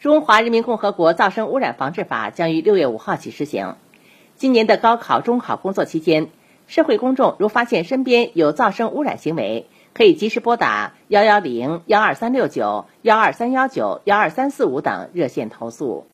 中华人民共和国噪声污染防治法将于六月五号起施行。今年的高考中考工作期间社会公众如发现身边有噪声污染行为可以及时拨打幺幺零幺二三六九幺二三幺九幺二三四五等热线投诉。